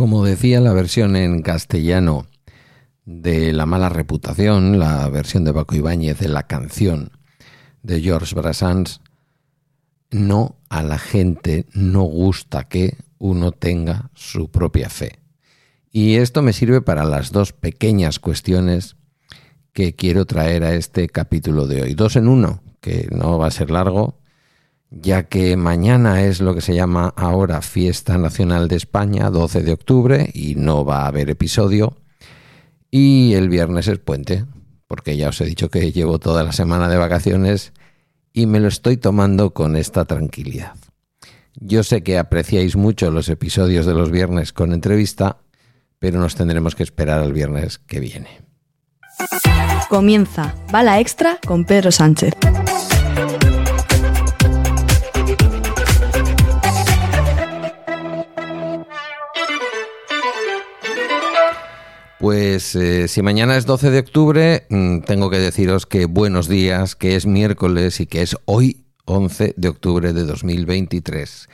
Como decía la versión en castellano de La mala reputación, la versión de Paco Ibáñez de la canción de George Brassens, no a la gente no gusta que uno tenga su propia fe. Y esto me sirve para las dos pequeñas cuestiones que quiero traer a este capítulo de hoy. Dos en uno, que no va a ser largo, ya que mañana es lo que se llama ahora Fiesta Nacional de España, 12 de octubre, y no va a haber episodio. Y el viernes es puente, porque ya os he dicho que llevo toda la semana de vacaciones y me lo estoy tomando con esta tranquilidad. Yo sé que apreciáis mucho los episodios de los viernes con entrevista, pero nos tendremos que esperar al viernes que viene. Comienza Bala Extra con Pedro Sánchez. Pues eh, si mañana es 12 de octubre, mm, tengo que deciros que buenos días, que es miércoles y que es hoy 11 de octubre de 2023.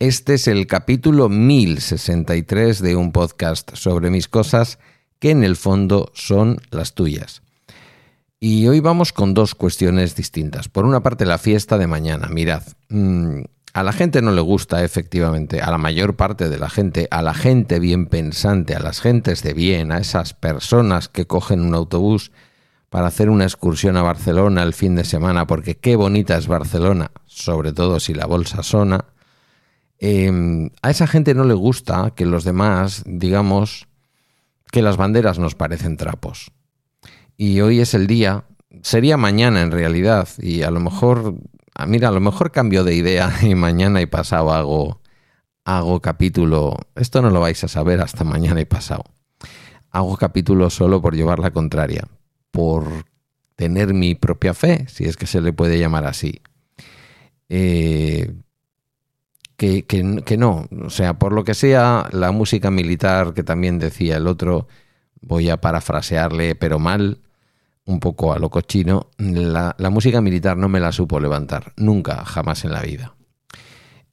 Este es el capítulo 1063 de un podcast sobre mis cosas que en el fondo son las tuyas. Y hoy vamos con dos cuestiones distintas. Por una parte, la fiesta de mañana. Mirad, mm, a la gente no le gusta, efectivamente, a la mayor parte de la gente, a la gente bien pensante, a las gentes de bien, a esas personas que cogen un autobús para hacer una excursión a Barcelona el fin de semana, porque qué bonita es Barcelona, sobre todo si la bolsa sona. Em, a esa gente no le gusta que los demás, digamos, que las banderas nos parecen trapos. Y hoy es el día, sería mañana en realidad, y a lo mejor Ah, mira, a lo mejor cambio de idea y mañana y pasado hago, hago capítulo. Esto no lo vais a saber hasta mañana y pasado. Hago capítulo solo por llevar la contraria, por tener mi propia fe, si es que se le puede llamar así. Eh, que, que, no, o sea, por lo que sea, la música militar que también decía el otro, voy a parafrasearle, pero mal, un poco a lo cochino, la, música militar no me la supo levantar, nunca, jamás en la vida.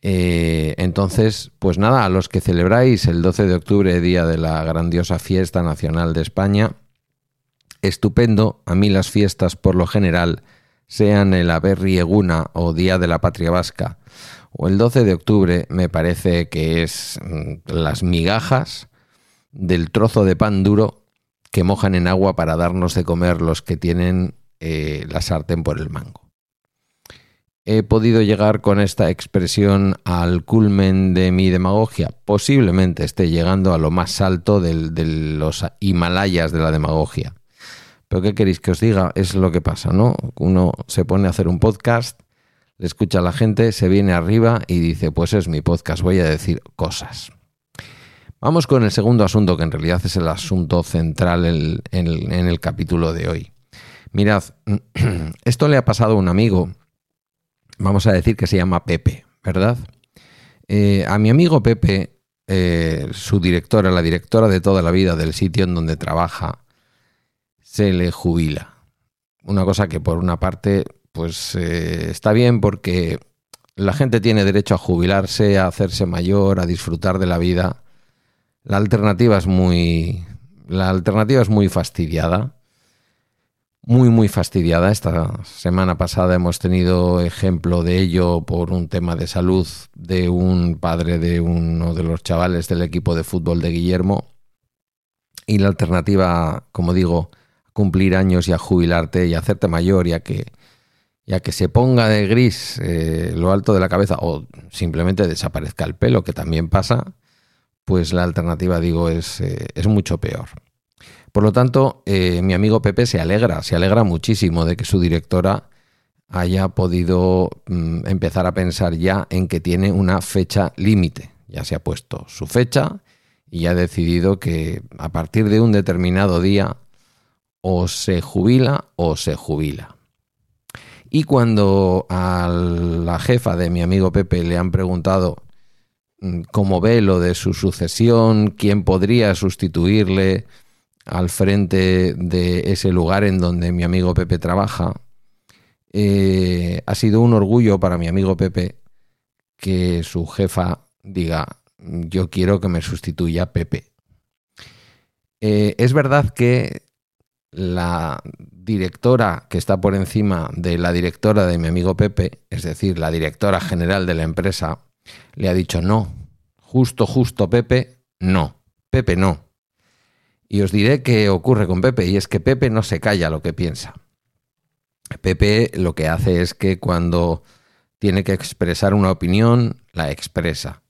Eh, entonces, pues nada, a los que celebráis el 12 de octubre, día de la grandiosa fiesta nacional de España, estupendo, a mí las fiestas por lo general, sean el Aberri Eguna o Día de la Patria Vasca, o el 12 de octubre, me parece que es mm, las migajas del trozo de pan duro que mojan en agua para darnos de comer los que tienen eh, la sartén por el mango. ¿He podido llegar con esta expresión al culmen de mi demagogia? Posiblemente esté llegando a lo más alto de los Himalayas de la demagogia. Pero ¿qué queréis que os diga? Es lo que pasa, ¿no? Uno se pone a hacer un podcast, le escucha a la gente, se viene arriba y dice, pues es mi podcast, voy a decir cosas. Vamos con el segundo asunto, que en realidad es el asunto central en, el capítulo de hoy. Mirad, esto le ha pasado a un amigo, vamos a decir que se llama Pepe, ¿verdad? Eh, a mi amigo Pepe, eh, su directora, la directora de toda la vida del sitio en donde trabaja, se le jubila. Una cosa que por una parte, pues eh, está bien porque la gente tiene derecho a jubilarse, a hacerse mayor, a disfrutar de la vida la alternativa es muy. La alternativa es muy fastidiada. Muy, muy fastidiada. Esta semana pasada hemos tenido ejemplo de ello por un tema de salud de un padre de uno de los chavales del equipo de fútbol de Guillermo. Y la alternativa, como digo, cumplir años y a jubilarte y a hacerte mayor y a que, y que se ponga de gris eh, lo alto de la cabeza o simplemente desaparezca el pelo, que también pasa, pues la alternativa, digo, es, eh, es mucho peor. Por lo tanto, eh, mi amigo Pepe se alegra, se alegra muchísimo de que su directora haya podido mm, empezar a pensar ya en que tiene una fecha límite. Ya se ha puesto su fecha y ha decidido que a partir de un determinado día o se jubila o se jubila. Y cuando a la jefa de mi amigo Pepe le han preguntado cómo ve lo de su sucesión, quién podría sustituirle al frente de ese lugar en donde mi amigo Pepe trabaja. Eh, ha sido un orgullo para mi amigo Pepe que su jefa diga, yo quiero que me sustituya Pepe. Eh, es verdad que la directora que está por encima de la directora de mi amigo Pepe, es decir, la directora general de la empresa, le ha dicho no. Justo, justo, Pepe, no. Pepe no. Y os diré qué ocurre con Pepe, y es que Pepe no se calla lo que piensa. Pepe lo que hace es que cuando tiene que expresar una opinión, la expresa.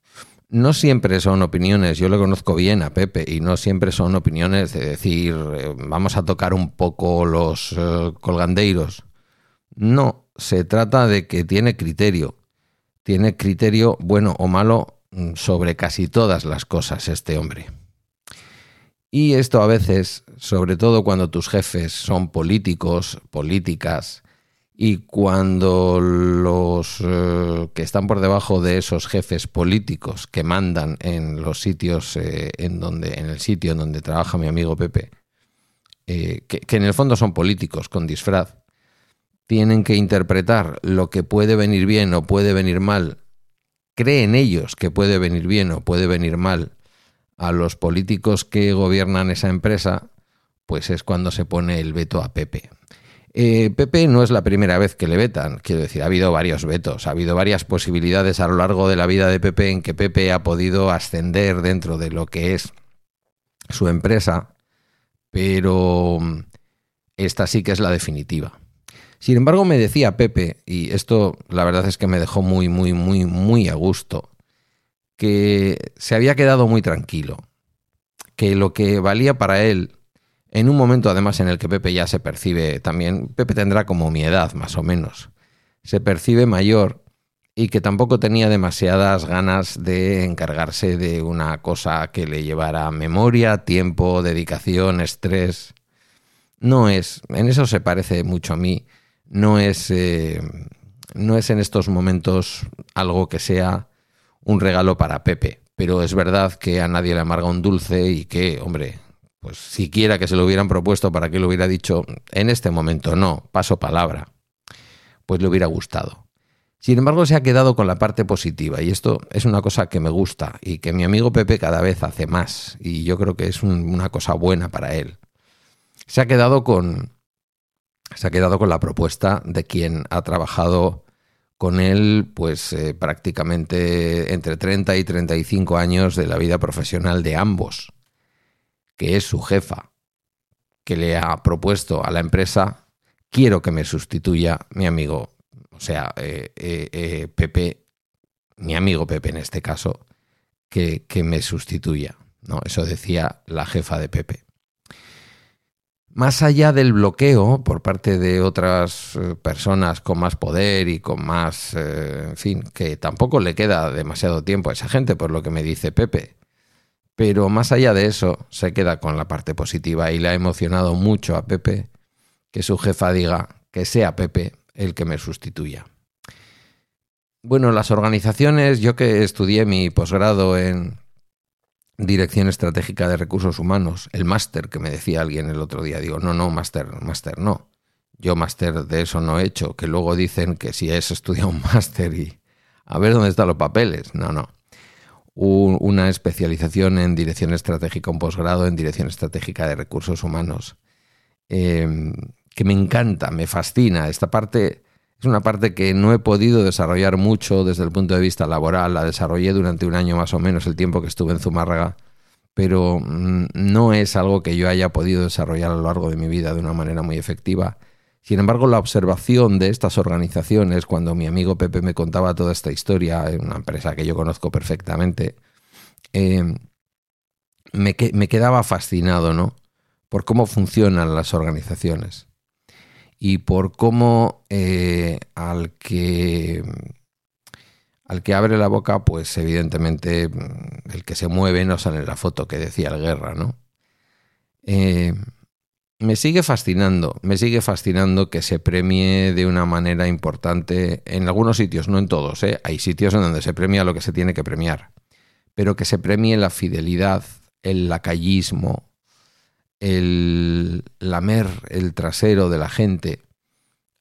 No siempre son opiniones, yo le conozco bien a Pepe, y no siempre son opiniones de decir, eh, vamos a tocar un poco los eh, colgandeiros. No, se trata de que tiene criterio. Tiene criterio bueno o malo mm, sobre casi todas las cosas este hombre. Y esto a veces, sobre todo cuando tus jefes son políticos, políticas, y cuando los eh, que están por debajo de esos jefes políticos que mandan en los sitios eh, en donde en el sitio en donde trabaja mi amigo Pepe eh, que, que en el fondo son políticos con disfraz tienen que interpretar lo que puede venir bien o puede venir mal creen ellos que puede venir bien o puede venir mal a los políticos que gobiernan esa empresa pues es cuando se pone el veto a Pepe eh, Pepe no es la primera vez que le vetan, quiero decir, ha habido varios vetos, ha habido varias posibilidades a lo largo de la vida de Pepe en que Pepe ha podido ascender dentro de lo que es su empresa, pero esta sí que es la definitiva. Sin embargo, me decía Pepe, y esto la verdad es que me dejó muy, muy, muy, muy a gusto, que se había quedado muy tranquilo, que lo que valía para él en un momento además en el que Pepe ya se percibe también, Pepe tendrá como mi edad más o menos, se percibe mayor y que tampoco tenía demasiadas ganas de encargarse de una cosa que le llevara memoria, tiempo, dedicación, estrés. No es, en eso se parece mucho a mí, no es, eh, no es en estos momentos algo que sea un regalo para Pepe, pero es verdad que a nadie le amarga un dulce y que, hombre, pues siquiera que se lo hubieran propuesto para que lo hubiera dicho en este momento, no, paso palabra, pues le hubiera gustado. Sin embargo, se ha quedado con la parte positiva y esto es una cosa que me gusta y que mi amigo Pepe cada vez hace más y yo creo que es una cosa buena para él. Se ha quedado con se ha quedado con la propuesta de quien ha trabajado con él pues eh, prácticamente entre 30 y 35 años de la vida profesional de ambos que es su jefa, que le ha propuesto a la empresa, quiero que me sustituya mi amigo, o sea, eh, eh, eh, Pepe, mi amigo Pepe en este caso, que, que me sustituya. ¿no? Eso decía la jefa de Pepe. Más allá del bloqueo por parte de otras personas con más poder y con más, en fin, que tampoco le queda demasiado tiempo a esa gente, por lo que me dice Pepe. Pero más allá de eso, se queda con la parte positiva y le ha emocionado mucho a Pepe que su jefa diga que sea Pepe el que me sustituya. Bueno, las organizaciones, yo que estudié mi posgrado en Dirección Estratégica de Recursos Humanos, el máster que me decía alguien el otro día, digo, no, no, máster, máster, no. Yo máster de eso no he hecho, que luego dicen que si es estudiado un máster y a ver dónde están los papeles. No, no una especialización en dirección estratégica, un posgrado en dirección estratégica de recursos humanos, em, que me encanta, me fascina. Esta parte es una parte que no he podido desarrollar mucho desde el punto de vista laboral, la desarrollé durante un año más o menos, el tiempo que estuve en Zumárraga, pero mm, no es algo que yo haya podido desarrollar a lo largo de mi vida de una manera muy efectiva. Sin embargo, la observación de estas organizaciones, cuando mi amigo Pepe me contaba toda esta historia, una empresa que yo conozco perfectamente, eh, me, quedaba fascinado, ¿no? Por cómo funcionan las organizaciones y por cómo eh, al que al que abre la boca, pues evidentemente el que se mueve no sale en la foto que decía el guerra, ¿no? Eh, me sigue fascinando, me sigue fascinando que se premie de una manera importante en algunos sitios, no en todos, ¿eh? hay sitios en donde se premia lo que se tiene que premiar, pero que se premie la fidelidad, el lacayismo, el lamer el trasero de la gente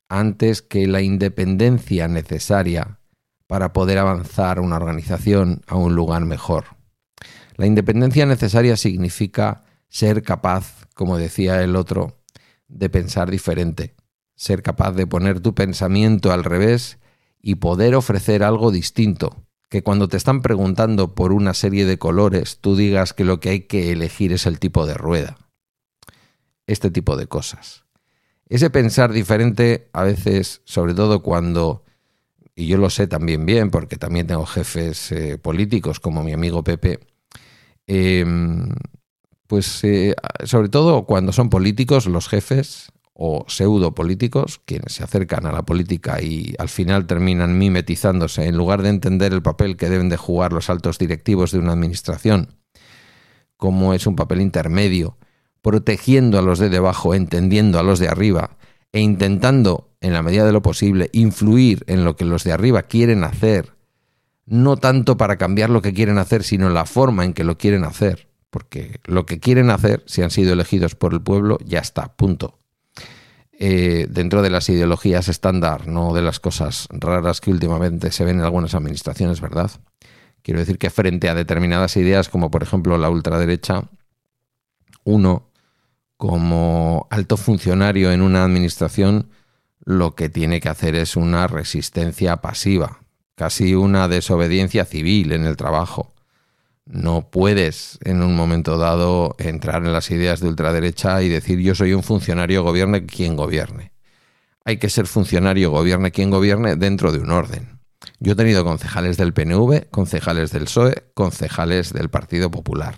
antes que la independencia necesaria para poder avanzar una organización a un lugar mejor. La independencia necesaria significa ser capaz, como decía el otro, de pensar diferente, ser capaz de poner tu pensamiento al revés y poder ofrecer algo distinto, que cuando te están preguntando por una serie de colores, tú digas que lo que hay que elegir es el tipo de rueda. Este tipo de cosas. Ese pensar diferente a veces, sobre todo cuando, y yo lo sé también bien, porque también tengo jefes eh, políticos como mi amigo Pepe, em, pues eh, sobre todo cuando son políticos los jefes o pseudo políticos, quienes se acercan a la política y al final terminan mimetizándose, en lugar de entender el papel que deben de jugar los altos directivos de una administración, como es un papel intermedio, protegiendo a los de debajo, entendiendo a los de arriba e intentando, en la medida de lo posible, influir en lo que los de arriba quieren hacer, no tanto para cambiar lo que quieren hacer, sino la forma en que lo quieren hacer, porque lo que quieren hacer, si han sido elegidos por el pueblo, ya está, punto eh, dentro de las ideologías estándar, no de las cosas raras que últimamente se ven en algunas administraciones, ¿verdad? Quiero decir que frente a determinadas ideas, como por ejemplo la ultraderecha, uno, como alto funcionario en una administración, lo que tiene que hacer es una resistencia pasiva, casi una desobediencia civil en el trabajo. No puedes en un momento dado entrar en las ideas de ultraderecha y decir yo soy un funcionario, gobierne quien gobierne. Hay que ser funcionario, gobierne quien gobierne dentro de un orden. Yo he tenido concejales del PNV, concejales del PSOE, concejales del Partido Popular.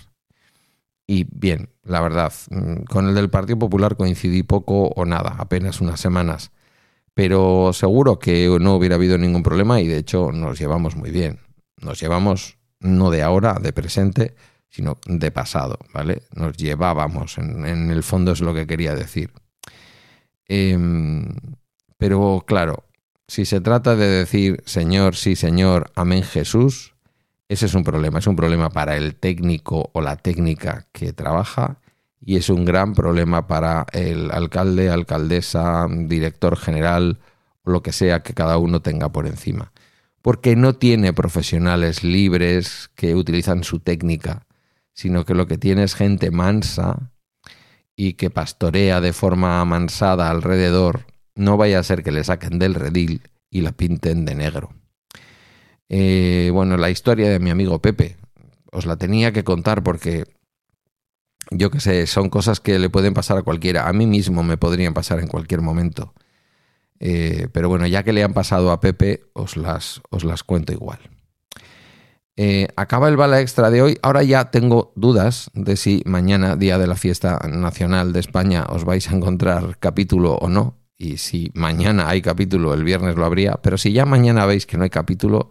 Y bien, la verdad, mm, con el del Partido Popular coincidí poco o nada, apenas unas semanas. Pero seguro que no hubiera habido ningún problema y de hecho nos llevamos muy bien. Nos llevamos no de ahora, de presente, sino de pasado, ¿vale? Nos llevábamos, en, el fondo es lo que quería decir. Em, pero claro, si se trata de decir Señor, sí, Señor, amén Jesús, ese es un problema, es un problema para el técnico o la técnica que trabaja y es un gran problema para el alcalde, alcaldesa, director general lo que sea que cada uno tenga por encima porque no tiene profesionales libres que utilizan su técnica, sino que lo que tiene es gente mansa y que pastorea de forma amansada alrededor, no vaya a ser que le saquen del redil y la pinten de negro. Eh, bueno, la historia de mi amigo Pepe, os la tenía que contar porque yo qué sé, son cosas que le pueden pasar a cualquiera. A mí mismo me podrían pasar en cualquier momento. Eh, pero bueno, ya que le han pasado a Pepe, os las, os las cuento igual. Eh, acaba el bala extra de hoy. Ahora ya tengo dudas de si mañana, día de la fiesta nacional de España, os vais a encontrar capítulo o no. Y si mañana hay capítulo, el viernes lo habría. Pero si ya mañana veis que no hay capítulo,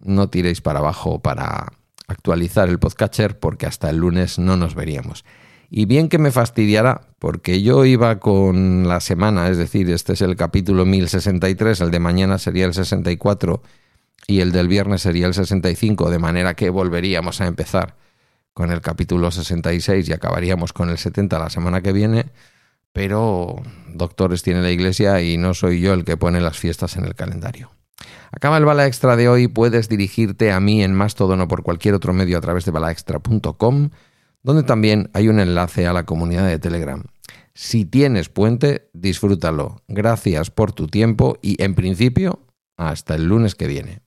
no tiréis para abajo para actualizar el podcatcher porque hasta el lunes no nos veríamos. Y bien que me fastidiara, porque yo iba con la semana, es decir, este es el capítulo 1063, el de mañana sería el 64 y el del viernes sería el 65, de manera que volveríamos a empezar con el capítulo 66 y acabaríamos con el 70 la semana que viene, pero doctores tiene la iglesia y no soy yo el que pone las fiestas en el calendario. Acaba el bala extra de hoy, puedes dirigirte a mí en Mastodon o por cualquier otro medio a través de balaextra.com donde también hay un enlace a la comunidad de Telegram. Si tienes puente, disfrútalo. Gracias por tu tiempo y en principio, hasta el lunes que viene.